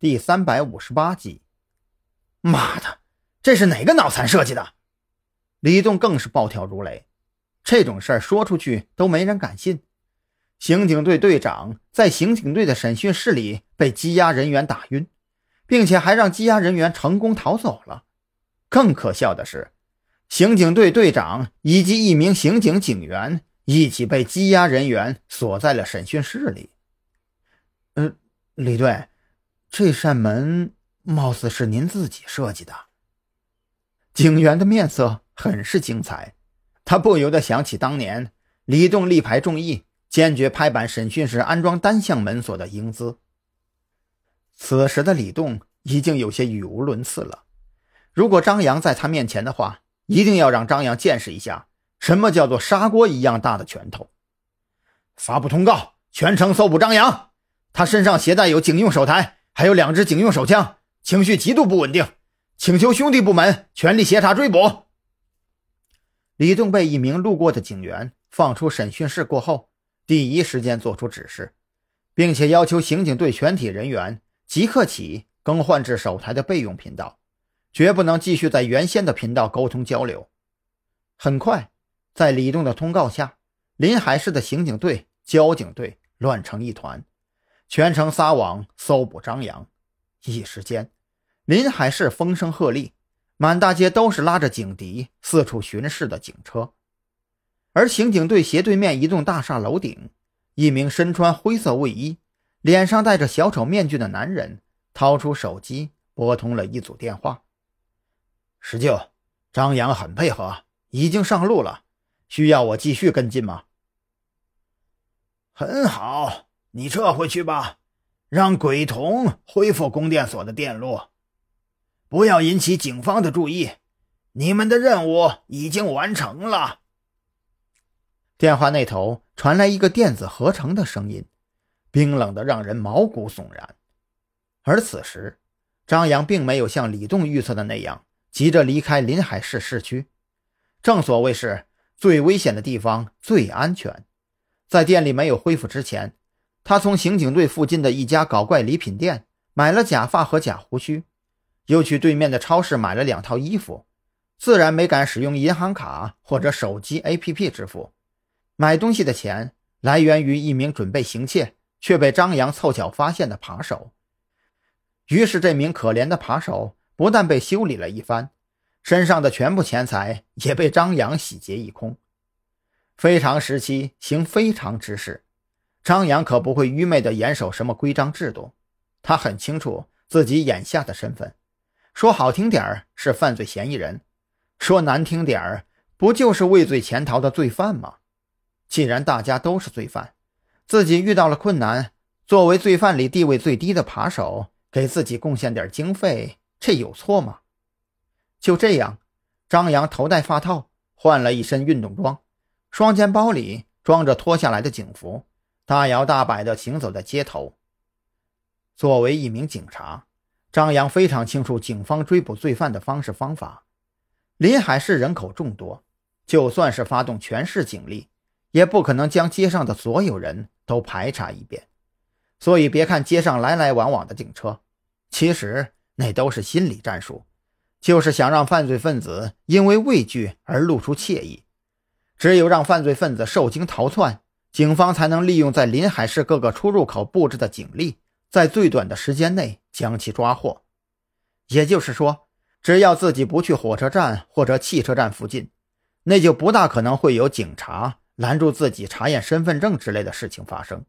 第三百五十八集。妈的，这是哪个脑残设计的？李栋更是暴跳如雷。这种事儿说出去都没人敢信。刑警队队长在刑警队的审讯室里被羁押人员打晕，并且还让羁押人员成功逃走了。更可笑的是，刑警队队长以及一名刑警警员一起被羁押人员锁在了审讯室里。呃，李队，这扇门貌似是您自己设计的。警员的面色很是精彩，他不由得想起当年李栋力排众议，坚决拍板审讯室安装单向门锁的英姿。此时的李栋已经有些语无伦次了。如果张扬在他面前的话，一定要让张扬见识一下什么叫做砂锅一样大的拳头。发布通告，全城搜捕张扬，他身上携带有警用手台，还有两支警用手枪，情绪极度不稳定，请求兄弟部门全力协查追捕。李栋被一名路过的警员放出审讯室过后，第一时间做出指示，并且要求刑警队全体人员即刻起更换至手台的备用频道。绝不能继续在原先的频道沟通交流。很快，在李栋的通告下，临海市的刑警队、交警队乱成一团，全城撒网搜捕张扬。一时间，临海市风声鹤唳，满大街都是拉着警笛四处巡视的警车。而刑警队斜对面一栋大厦楼顶，一名身穿灰色卫衣、脸上戴着小丑面具的男人掏出手机，拨通了一组电话。石舅，张扬很配合，已经上路了。需要我继续跟进吗？很好，你撤回去吧，让鬼童恢复供电所的电路，不要引起警方的注意。你们的任务已经完成了。电话那头传来一个电子合成的声音，冰冷的让人毛骨悚然。而此时，张扬并没有像李栋预测的那样。急着离开临海市市区，正所谓是最危险的地方最安全。在电力没有恢复之前，他从刑警队附近的一家搞怪礼品店买了假发和假胡须，又去对面的超市买了两套衣服，自然没敢使用银行卡或者手机 APP 支付。买东西的钱来源于一名准备行窃却被张扬凑巧发现的扒手。于是，这名可怜的扒手。不但被修理了一番，身上的全部钱财也被张扬洗劫一空。非常时期行非常之事，张扬可不会愚昧地严守什么规章制度。他很清楚自己眼下的身份，说好听点儿是犯罪嫌疑人，说难听点儿不就是畏罪潜逃的罪犯吗？既然大家都是罪犯，自己遇到了困难，作为罪犯里地位最低的扒手，给自己贡献点经费。这有错吗？就这样，张扬头戴发套，换了一身运动装，双肩包里装着脱下来的警服，大摇大摆地行走在街头。作为一名警察，张扬非常清楚警方追捕罪犯的方式方法。临海市人口众多，就算是发动全市警力，也不可能将街上的所有人都排查一遍。所以，别看街上来来往往的警车，其实……那都是心理战术，就是想让犯罪分子因为畏惧而露出怯意。只有让犯罪分子受惊逃窜，警方才能利用在临海市各个出入口布置的警力，在最短的时间内将其抓获。也就是说，只要自己不去火车站或者汽车站附近，那就不大可能会有警察拦住自己查验身份证之类的事情发生。